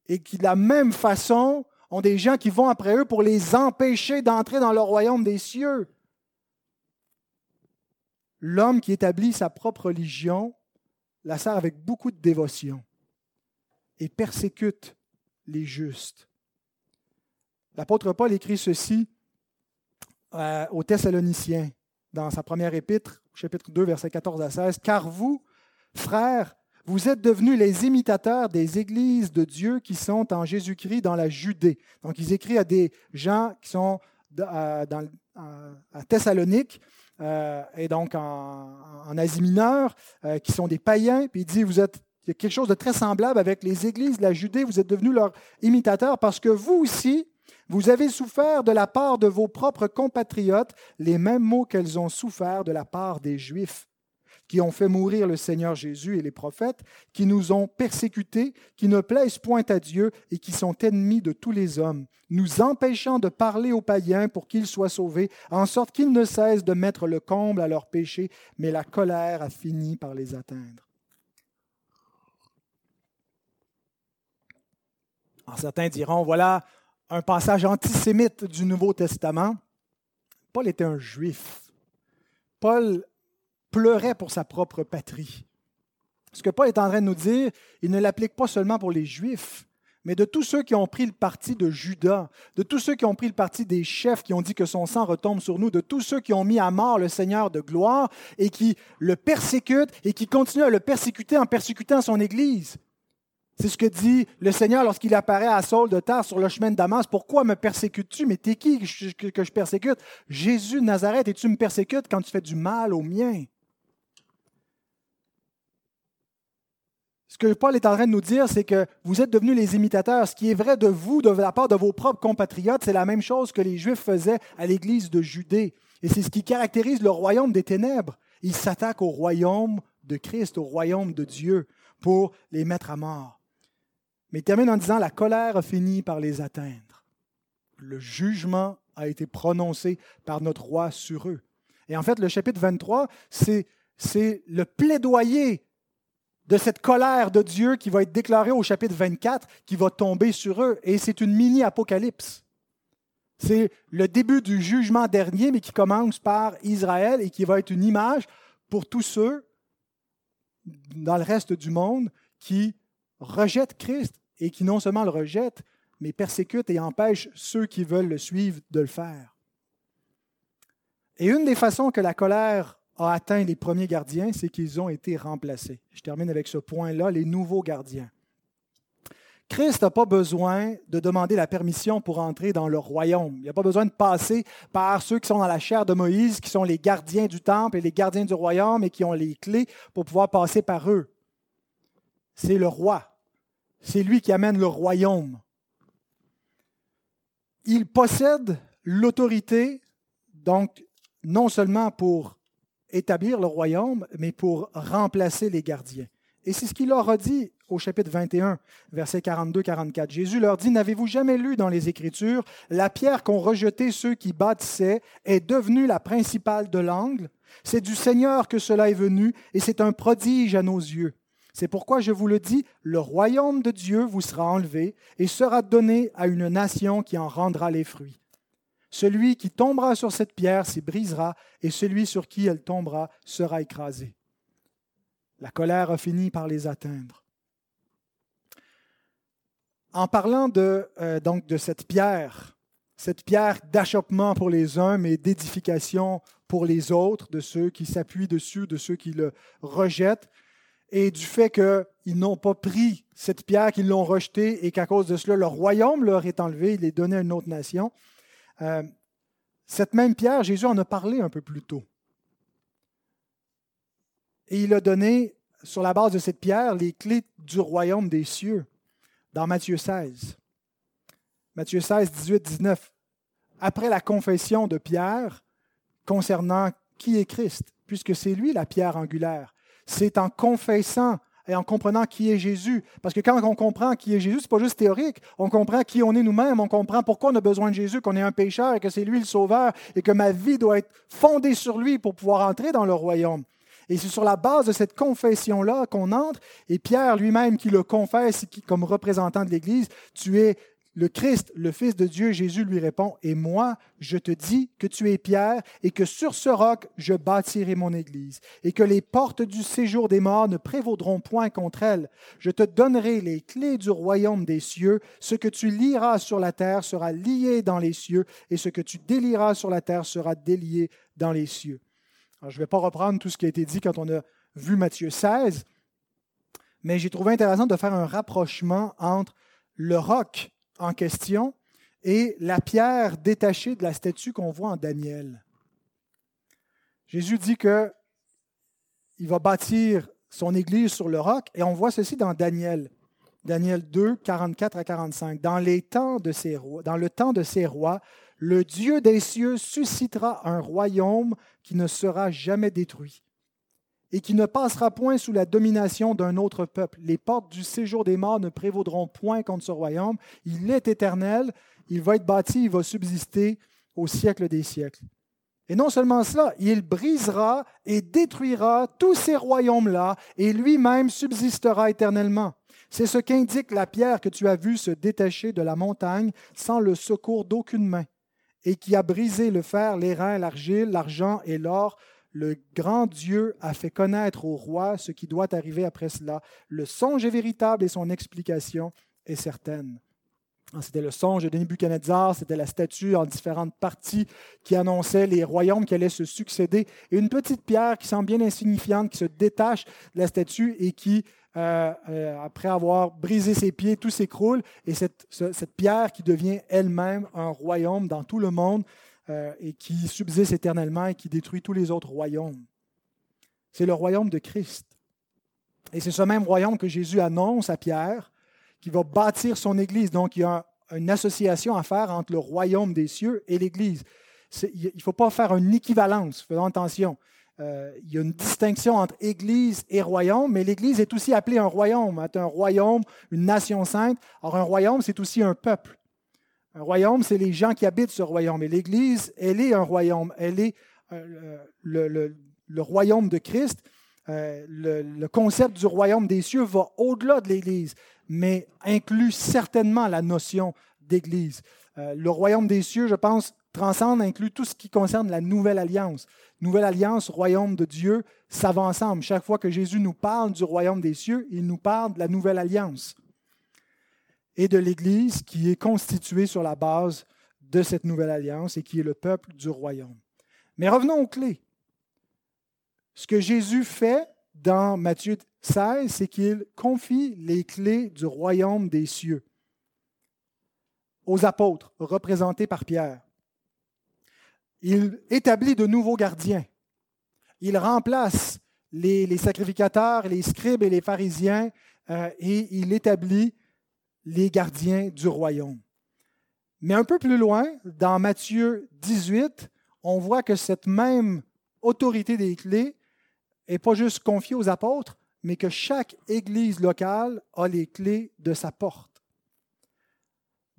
et qui, de la même façon, ont des gens qui vont après eux pour les empêcher d'entrer dans le royaume des cieux. L'homme qui établit sa propre religion la sert avec beaucoup de dévotion et persécute les justes. L'apôtre Paul écrit ceci euh, aux Thessaloniciens, dans sa première épître, chapitre 2, versets 14 à 16, Car vous, frères, vous êtes devenus les imitateurs des églises de Dieu qui sont en Jésus-Christ dans la Judée. Donc, ils écrivent à des gens qui sont euh, à Thessalonique, euh, et donc en, Asie mineure, qui sont des païens. Puis il dit, vous êtes il y a quelque chose de très semblable avec les églises de la Judée. Vous êtes devenus leurs imitateurs parce que vous aussi, vous avez souffert de la part de vos propres compatriotes les mêmes maux qu'elles ont souffert de la part des Juifs, qui ont fait mourir le Seigneur Jésus et les prophètes, qui nous ont persécutés, qui ne plaisent point à Dieu et qui sont ennemis de tous les hommes, nous empêchant de parler aux païens pour qu'ils soient sauvés, en sorte qu'ils ne cessent de mettre le comble à leurs péchés, mais la colère a fini par les atteindre. certains diront, voilà, un passage antisémite du Nouveau Testament. Paul était un juif. Paul pleurait pour sa propre patrie. Ce que Paul est en train de nous dire, il ne l'applique pas seulement pour les juifs, mais de tous ceux qui ont pris le parti de Judas, de tous ceux qui ont pris le parti des chefs qui ont dit que son sang retombe sur nous, de tous ceux qui ont mis à mort le Seigneur de gloire et qui le persécutent et qui continuent à le persécuter en persécutant son Église. C'est ce que dit le Seigneur lorsqu'il apparaît à Saul de Tarse sur le chemin de Damas. Pourquoi me persécutes-tu? Mais t'es qui que je, persécute? Jésus de Nazareth, et tu me persécutes quand tu fais du mal au mien? Ce que Paul est en train de nous dire, c'est que vous êtes devenus les imitateurs. Ce qui est vrai de vous, de la part de vos propres compatriotes, c'est la même chose que les Juifs faisaient à l'église de Judée. Et c'est ce qui caractérise le royaume des ténèbres. Ils s'attaquent au royaume de Christ, au royaume de Dieu, pour les mettre à mort. Mais il termine en disant, la colère a fini par les atteindre. Le jugement a été prononcé par notre roi sur eux. Et en fait, le chapitre 23, c'est, c'est le plaidoyer de cette colère de Dieu qui va être déclarée au chapitre 24, qui va tomber sur eux. Et c'est une mini-apocalypse. C'est le début du jugement dernier, mais qui commence par Israël et qui va être une image pour tous ceux dans le reste du monde qui rejettent Christ et qui non seulement le rejettent, mais persécutent et empêchent ceux qui veulent le suivre de le faire. Et une des façons que la colère a atteint les premiers gardiens, c'est qu'ils ont été remplacés. Je termine avec ce point-là, les nouveaux gardiens. Christ n'a pas besoin de demander la permission pour entrer dans le royaume. Il n'a pas besoin de passer par ceux qui sont dans la chair de Moïse, qui sont les gardiens du temple et les gardiens du royaume et qui ont les clés pour pouvoir passer par eux. C'est le roi. C'est lui qui amène le royaume. Il possède l'autorité, donc non seulement pour établir le royaume, mais pour remplacer les gardiens. Et c'est ce qu'il leur a dit au chapitre 21, versets 42-44. Jésus leur dit, N'avez-vous jamais lu dans les Écritures, la pierre qu'ont rejetée ceux qui bâtissaient est devenue la principale de l'angle C'est du Seigneur que cela est venu, et c'est un prodige à nos yeux. C'est pourquoi je vous le dis, le royaume de Dieu vous sera enlevé et sera donné à une nation qui en rendra les fruits. Celui qui tombera sur cette pierre s'y brisera, et celui sur qui elle tombera sera écrasé. La colère a fini par les atteindre. En parlant de, euh, donc de cette pierre, cette pierre d'achoppement pour les uns, mais d'édification pour les autres, de ceux qui s'appuient dessus, de ceux qui le rejettent, et du fait qu'ils n'ont pas pris cette pierre, qu'ils l'ont rejetée, et qu'à cause de cela, le royaume leur est enlevé, il est donné à une autre nation. Euh, cette même pierre, Jésus en a parlé un peu plus tôt. Et il a donné, sur la base de cette pierre, les clés du royaume des cieux, dans Matthieu 16. Matthieu 16, 18, 19. Après la confession de Pierre concernant qui est Christ, puisque c'est lui la pierre angulaire, c'est en confessant et en comprenant qui est Jésus. Parce que quand on comprend qui est Jésus, ce n'est pas juste théorique. On comprend qui on est nous-mêmes, on comprend pourquoi on a besoin de Jésus, qu'on est un pécheur et que c'est lui le sauveur et que ma vie doit être fondée sur lui pour pouvoir entrer dans le royaume. Et c'est sur la base de cette confession-là qu'on entre. Et Pierre lui-même qui le confesse comme représentant de l'Église, tu es le Christ, le Fils de Dieu, Jésus lui répond, Et moi, je te dis que tu es Pierre, et que sur ce roc, je bâtirai mon Église, et que les portes du séjour des morts ne prévaudront point contre elle. Je te donnerai les clés du royaume des cieux. Ce que tu lieras sur la terre sera lié dans les cieux, et ce que tu délieras sur la terre sera délié dans les cieux. je ne vais pas reprendre tout ce qui a été dit quand on a vu Matthieu 16, mais j'ai trouvé intéressant de faire un rapprochement entre le roc en question et la pierre détachée de la statue qu'on voit en Daniel. Jésus dit que il va bâtir son église sur le roc et on voit ceci dans Daniel. Daniel 2, 44 à 45. Dans, les temps de ces rois, dans le temps de ces rois, le Dieu des cieux suscitera un royaume qui ne sera jamais détruit et qui ne passera point sous la domination d'un autre peuple. Les portes du séjour des morts ne prévaudront point contre ce royaume. Il est éternel, il va être bâti, il va subsister au siècle des siècles. Et non seulement cela, il brisera et détruira tous ces royaumes-là, et lui-même subsistera éternellement. C'est ce qu'indique la pierre que tu as vue se détacher de la montagne sans le secours d'aucune main, et qui a brisé le fer, l'airain, l'argile, l'argent et l'or, le grand Dieu a fait connaître au roi ce qui doit arriver après cela. Le songe est véritable et son explication est certaine. Ah, c'était le songe de Nebuchadnezzar, c'était la statue en différentes parties qui annonçait les royaumes qui allaient se succéder. Et une petite pierre qui semble bien insignifiante, qui se détache de la statue et qui, euh, euh, après avoir brisé ses pieds, tout s'écroule. Et cette, cette pierre qui devient elle-même un royaume dans tout le monde. Euh, et qui subsiste éternellement et qui détruit tous les autres royaumes. C'est le royaume de Christ. Et c'est ce même royaume que Jésus annonce à Pierre, qui va bâtir son Église. Donc, il y a une association à faire entre le royaume des cieux et l'Église. Il ne faut pas faire une équivalence, faisons attention. Euh, il y a une distinction entre Église et royaume, mais l'Église est aussi appelée un royaume. Un royaume, une nation sainte. Alors, un royaume, c'est aussi un peuple. Un royaume, c'est les gens qui habitent ce royaume. Et l'Église, elle est un royaume. Elle est euh, le, royaume de Christ. euh, le, concept du royaume des cieux va au-delà de l'Église, mais inclut certainement la notion d'Église. Euh, le royaume des cieux, je pense, transcende, inclut tout ce qui concerne la nouvelle alliance. Nouvelle alliance, royaume de Dieu, ça va ensemble. Chaque fois que Jésus nous parle du royaume des cieux, il nous parle de la nouvelle alliance et de l'Église qui est constituée sur la base de cette nouvelle alliance et qui est le peuple du royaume. Mais revenons aux clés. Ce que Jésus fait dans Matthieu 16, c'est qu'il confie les clés du royaume des cieux aux apôtres, représentés par Pierre. Il établit de nouveaux gardiens. Il remplace les, sacrificateurs, les scribes et les pharisiens euh, et il établit les gardiens du royaume. Mais un peu plus loin, dans Matthieu 18, on voit que cette même autorité des clés n'est pas juste confiée aux apôtres, mais que chaque église locale a les clés de sa porte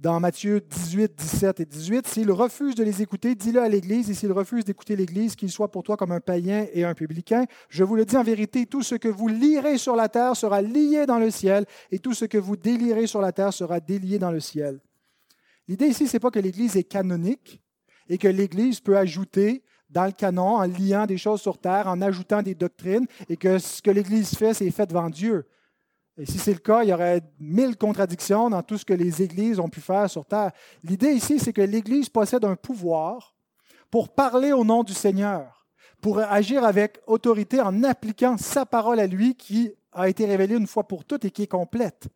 dans Matthieu 18, 17 et 18, s'il refuse de les écouter, dis-le à l'Église, et s'il refuse d'écouter l'Église, qu'il soit pour toi comme un païen et un publicain. Je vous le dis en vérité, tout ce que vous lirez sur la terre sera lié dans le ciel, et tout ce que vous délirez sur la terre sera délié dans le ciel. L'idée ici, ce n'est pas que l'Église est canonique et que l'Église peut ajouter dans le canon en liant des choses sur terre, en ajoutant des doctrines, et que ce que l'Église fait, c'est fait devant Dieu. Et si c'est le cas, il y aurait mille contradictions dans tout ce que les églises ont pu faire sur terre. L'idée ici, c'est que l'Église possède un pouvoir pour parler au nom du Seigneur, pour agir avec autorité en appliquant sa parole à lui qui a été révélée une fois pour toutes et qui est complète.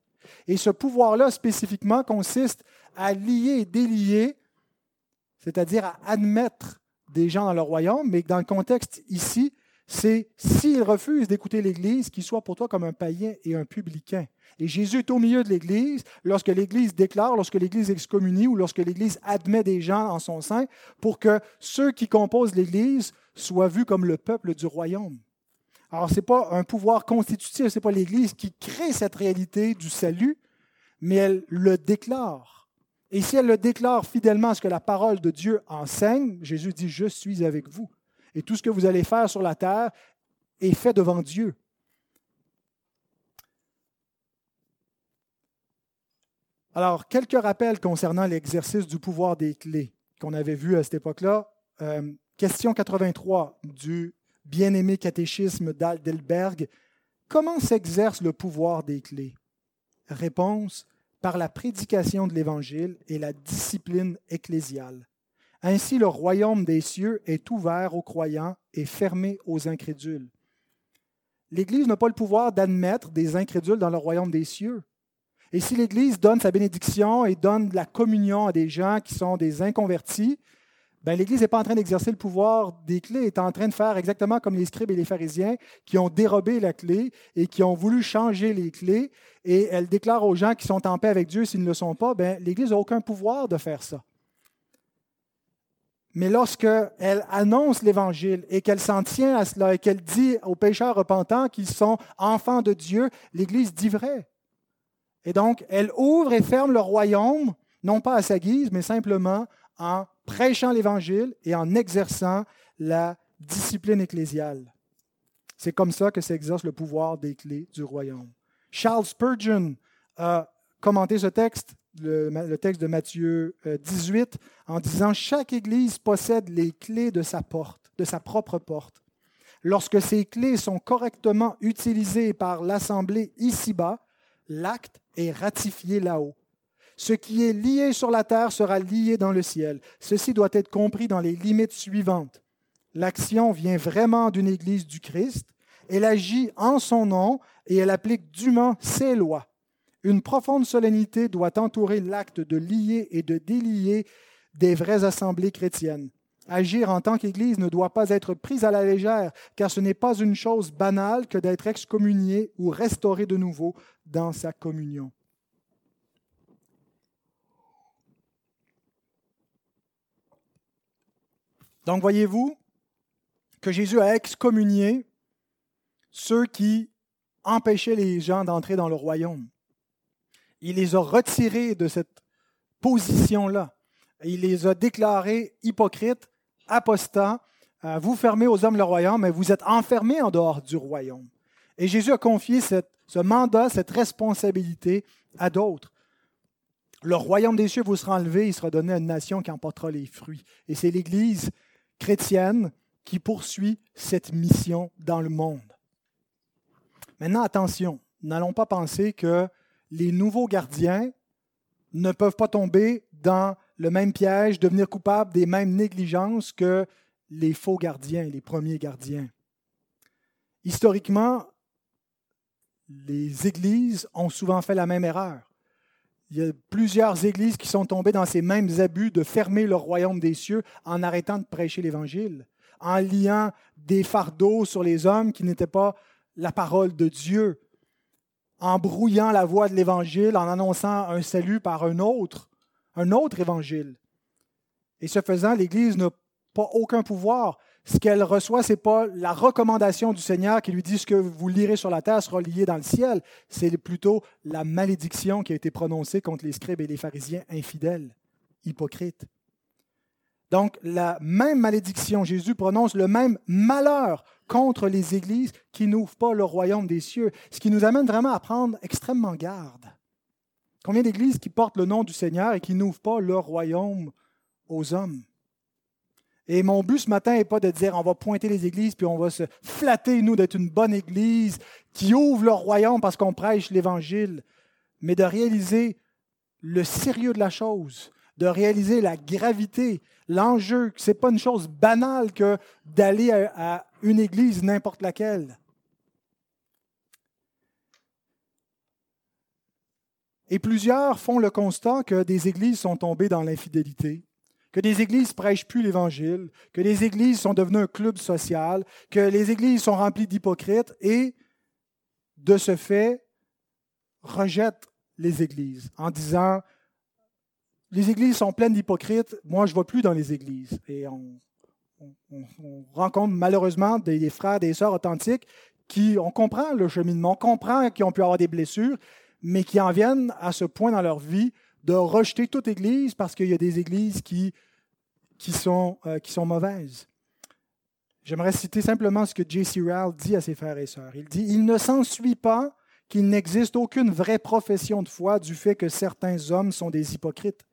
Et ce pouvoir-là spécifiquement consiste à lier et délier, c'est-à-dire à admettre des gens dans le royaume, mais dans le contexte ici, c'est s'il refuse d'écouter l'Église, qu'il soit pour toi comme un païen et un publicain. Et Jésus est au milieu de l'Église lorsque l'Église déclare, lorsque l'Église excommunie ou lorsque l'Église admet des gens en son sein, pour que ceux qui composent l'Église soient vus comme le peuple du royaume. Alors, ce n'est pas un pouvoir constitutif, ce n'est pas l'Église qui crée cette réalité du salut, mais elle le déclare. Et si elle le déclare fidèlement à ce que la parole de Dieu enseigne, Jésus dit, je suis avec vous et tout ce que vous allez faire sur la terre est fait devant Dieu. Alors, quelques rappels concernant l'exercice du pouvoir des clés qu'on avait vu à cette époque-là. Euh, question 83 du bien-aimé catéchisme d'Aldelberg. Comment s'exerce le pouvoir des clés? Réponse par la prédication de l'Évangile et la discipline ecclésiale. Ainsi le royaume des cieux est ouvert aux croyants et fermé aux incrédules. L'Église n'a pas le pouvoir d'admettre des incrédules dans le royaume des cieux. Et si l'Église donne sa bénédiction et donne la communion à des gens qui sont des inconvertis, ben, l'Église n'est pas en train d'exercer le pouvoir des clés, elle est en train de faire exactement comme les scribes et les pharisiens qui ont dérobé la clé et qui ont voulu changer les clés. Et elle déclare aux gens qui sont en paix avec Dieu s'ils ne le sont pas, ben, l'Église n'a aucun pouvoir de faire ça. Mais lorsqu'elle annonce l'Évangile et qu'elle s'en tient à cela et qu'elle dit aux pécheurs repentants qu'ils sont enfants de Dieu, l'Église dit vrai. Et donc, elle ouvre et ferme le royaume, non pas à sa guise, mais simplement en prêchant l'Évangile et en exerçant la discipline ecclésiale. C'est comme ça que s'exerce le pouvoir des clés du royaume. Charles Spurgeon a commenté ce texte le, texte de Matthieu 18 euh, en disant Chaque Église possède les clés de sa porte, de sa propre porte. Lorsque ces clés sont correctement utilisées par l'Assemblée ici-bas, l'acte est ratifié là-haut. Ce qui est lié sur la terre sera lié dans le ciel. Ceci doit être compris dans les limites suivantes. L'action vient vraiment d'une Église du Christ, elle agit en son nom et elle applique dûment ses lois. Une profonde solennité doit entourer l'acte de lier et de délier des vraies assemblées chrétiennes. Agir en tant qu'Église ne doit pas être pris à la légère, car ce n'est pas une chose banale que d'être excommunié ou restauré de nouveau dans sa communion. Donc voyez-vous que Jésus a excommunié ceux qui empêchaient les gens d'entrer dans le royaume. Il les a retirés de cette position-là. Il les a déclarés hypocrites, apostats, euh, vous fermez aux hommes le royaume, mais vous êtes enfermés en dehors du royaume. Et Jésus a confié ce mandat, cette responsabilité à d'autres. Le royaume des cieux vous sera enlevé, il sera donné à une nation qui emportera les fruits. Et c'est l'Église chrétienne qui poursuit cette mission dans le monde. Maintenant, attention, n'allons pas penser que les nouveaux gardiens ne peuvent pas tomber dans le même piège, devenir coupables des mêmes négligences que les faux gardiens, les premiers gardiens. Historiquement, les églises ont souvent fait la même erreur. Il y a plusieurs églises qui sont tombées dans ces mêmes abus de fermer le royaume des cieux en arrêtant de prêcher l'Évangile, en liant des fardeaux sur les hommes qui n'étaient pas la parole de Dieu, en brouillant la voie de l'Évangile, en annonçant un salut par un autre, un autre Évangile. Et ce faisant, l'Église n'a pas aucun pouvoir. Ce qu'elle reçoit, ce n'est pas la recommandation du Seigneur qui lui dit ce que vous lirez sur la terre sera lié dans le ciel. C'est plutôt la malédiction qui a été prononcée contre les scribes et les pharisiens infidèles, hypocrites. Donc, la même malédiction, Jésus prononce le même malheur contre les églises qui n'ouvrent pas le royaume des cieux, ce qui nous amène vraiment à prendre extrêmement garde. Combien d'églises qui portent le nom du Seigneur et qui n'ouvrent pas leur royaume aux hommes? Et mon but ce matin n'est pas de dire on va pointer les églises puis on va se flatter, nous, d'être une bonne église qui ouvre leur royaume parce qu'on prêche l'Évangile, mais de réaliser le sérieux de la chose, de réaliser la gravité, l'enjeu. Ce n'est pas une chose banale que d'aller à, une église, n'importe laquelle. Et plusieurs font le constat que des églises sont tombées dans l'infidélité, que des églises prêchent plus l'Évangile, que les églises sont devenues un club social, que les églises sont remplies d'hypocrites et, de ce fait, rejettent les églises en disant les églises sont pleines d'hypocrites, moi je ne vais plus dans les églises. Et on, rencontre malheureusement des, frères, des sœurs authentiques qui, on comprend le cheminement, on comprend qu'ils ont pu avoir des blessures, mais qui en viennent à ce point dans leur vie de rejeter toute église parce qu'il y a des églises qui, euh, sont mauvaises. J'aimerais citer simplement ce que J.C. Rowell dit à ses frères et sœurs. Il dit Il ne s'ensuit pas qu'il n'existe aucune vraie profession de foi du fait que certains hommes sont des hypocrites.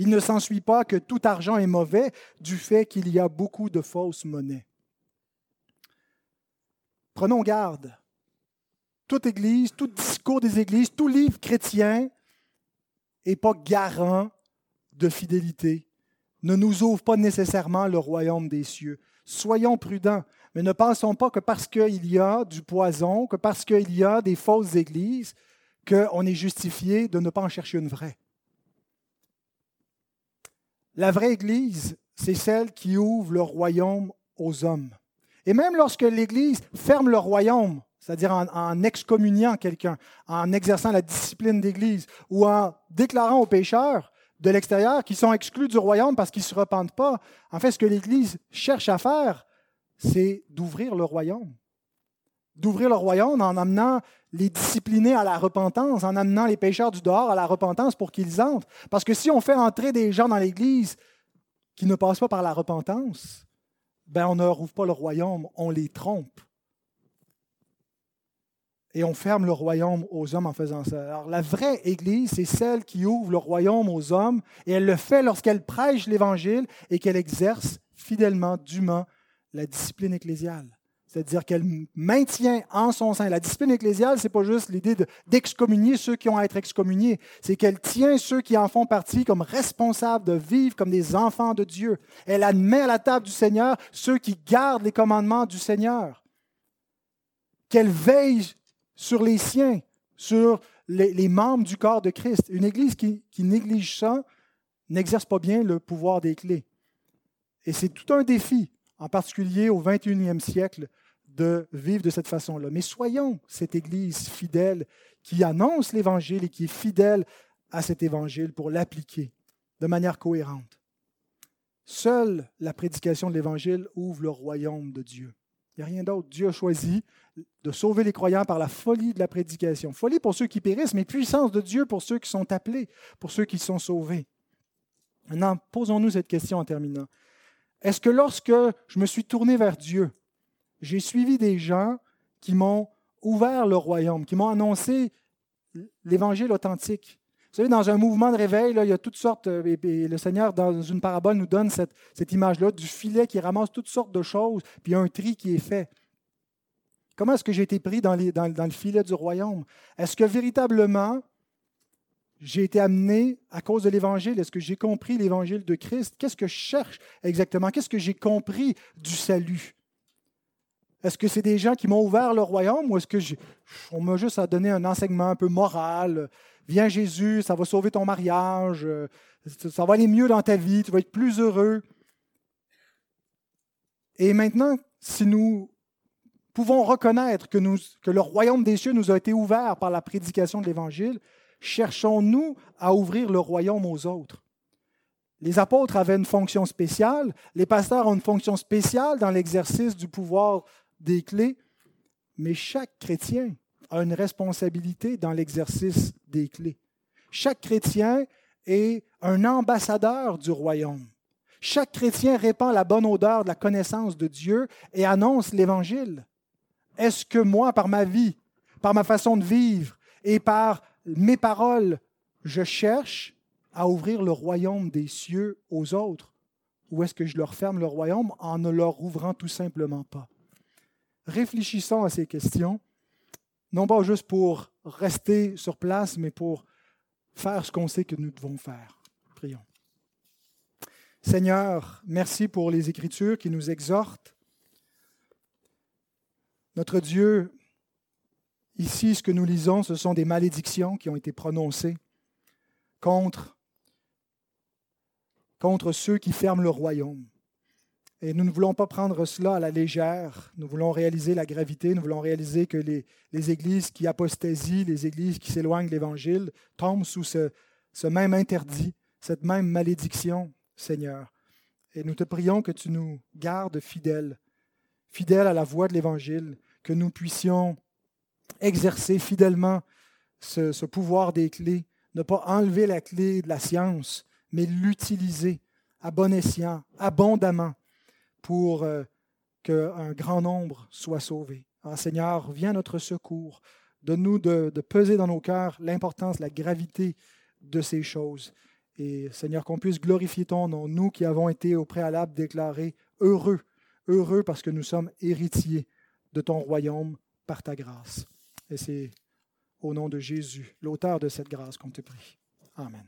Il ne s'ensuit pas que tout argent est mauvais du fait qu'il y a beaucoup de fausses monnaies. Prenons garde. Toute Église, tout discours des Églises, tout livre chrétien n'est pas garant de fidélité, ne nous ouvre pas nécessairement le royaume des cieux. Soyons prudents, mais ne pensons pas que parce qu'il y a du poison, que parce qu'il y a des fausses églises, qu'on est justifié de ne pas en chercher une vraie. La vraie Église, c'est celle qui ouvre le royaume aux hommes. Et même lorsque l'Église ferme le royaume, c'est-à-dire en, excommuniant quelqu'un, en exerçant la discipline d'Église ou en déclarant aux pécheurs de l'extérieur qui sont exclus du royaume parce qu'ils ne se repentent pas, en fait, ce que l'Église cherche à faire, c'est d'ouvrir le royaume d'ouvrir le royaume en amenant les disciplinés à la repentance, en amenant les pécheurs du dehors à la repentance pour qu'ils entrent. Parce que si on fait entrer des gens dans l'Église qui ne passent pas par la repentance, ben on ne rouvre pas le royaume, on les trompe. Et on ferme le royaume aux hommes en faisant ça. Alors la vraie Église, c'est celle qui ouvre le royaume aux hommes, et elle le fait lorsqu'elle prêche l'Évangile et qu'elle exerce fidèlement, dûment, la discipline ecclésiale. C'est-à-dire qu'elle maintient en son sein. La discipline ecclésiale, ce n'est pas juste l'idée d'excommunier ceux qui ont à être excommuniés. C'est qu'elle tient ceux qui en font partie comme responsables de vivre comme des enfants de Dieu. Elle admet à la table du Seigneur ceux qui gardent les commandements du Seigneur. Qu'elle veille sur les siens, sur les, membres du corps de Christ. Une Église qui, qui néglige ça n'exerce pas bien le pouvoir des clés. Et c'est tout un défi en particulier au 21e siècle, de vivre de cette façon-là. Mais soyons cette Église fidèle qui annonce l'Évangile et qui est fidèle à cet Évangile pour l'appliquer de manière cohérente. Seule la prédication de l'Évangile ouvre le royaume de Dieu. Il n'y a rien d'autre. Dieu a choisi de sauver les croyants par la folie de la prédication. Folie pour ceux qui périssent, mais puissance de Dieu pour ceux qui sont appelés, pour ceux qui sont sauvés. Maintenant, posons-nous cette question en terminant. Est-ce que lorsque je me suis tourné vers Dieu, j'ai suivi des gens qui m'ont ouvert le royaume, qui m'ont annoncé l'évangile authentique? Vous savez, dans un mouvement de réveil, il y a toutes sortes, euh, et, le Seigneur, dans une parabole, nous donne cette, image-là du filet qui ramasse toutes sortes de choses, puis il y a un tri qui est fait. Comment est-ce que j'ai été pris dans, le filet du royaume? Est-ce que véritablement j'ai été amené à cause de l'Évangile? Est-ce que j'ai compris l'Évangile de Christ? Qu'est-ce que je cherche exactement? Qu'est-ce que j'ai compris du salut? Est-ce que c'est des gens qui m'ont ouvert le royaume ou est-ce que on m'a juste donné un enseignement un peu moral? Viens Jésus, ça va sauver ton mariage, euh, ça va aller mieux dans ta vie, tu vas être plus heureux. Et maintenant, si nous pouvons reconnaître que le royaume des cieux nous a été ouvert par la prédication de l'Évangile, cherchons-nous à ouvrir le royaume aux autres. Les apôtres avaient une fonction spéciale, les pasteurs ont une fonction spéciale dans l'exercice du pouvoir des clés, mais chaque chrétien a une responsabilité dans l'exercice des clés. Chaque chrétien est un ambassadeur du royaume. Chaque chrétien répand la bonne odeur de la connaissance de Dieu et annonce l'Évangile. Est-ce que moi, par ma vie, par ma façon de vivre et par mes paroles, je cherche à ouvrir le royaume des cieux aux autres? Ou est-ce que je leur ferme le royaume en ne leur ouvrant tout simplement pas? Réfléchissons à ces questions, non pas juste pour rester sur place, mais pour faire ce qu'on sait que nous devons faire. Prions. Seigneur, merci pour les Écritures qui nous exhortent. Notre Dieu, ici, ce que nous lisons, ce sont des malédictions qui ont été prononcées contre, ceux qui ferment le royaume. Et nous ne voulons pas prendre cela à la légère. Nous voulons réaliser la gravité. Nous voulons réaliser que les, églises qui apostasient, les églises qui s'éloignent de l'Évangile, tombent sous ce, même interdit, cette même malédiction, Seigneur. Et nous te prions que tu nous gardes fidèles, fidèles à la voie de l'Évangile, que nous puissions exercer fidèlement ce, pouvoir des clés, ne pas enlever la clé de la science, mais l'utiliser à bon escient, abondamment pour euh, qu'un grand nombre soit sauvé. Ah, Seigneur, viens à notre secours. Donne-nous de, de, peser dans nos cœurs l'importance, la gravité de ces choses. Et Seigneur, qu'on puisse glorifier ton nom, nous qui avons été au préalable déclarés heureux, heureux parce que nous sommes héritiers de ton royaume par ta grâce. Et c'est au nom de Jésus, l'auteur de cette grâce, qu'on te prie. Amen.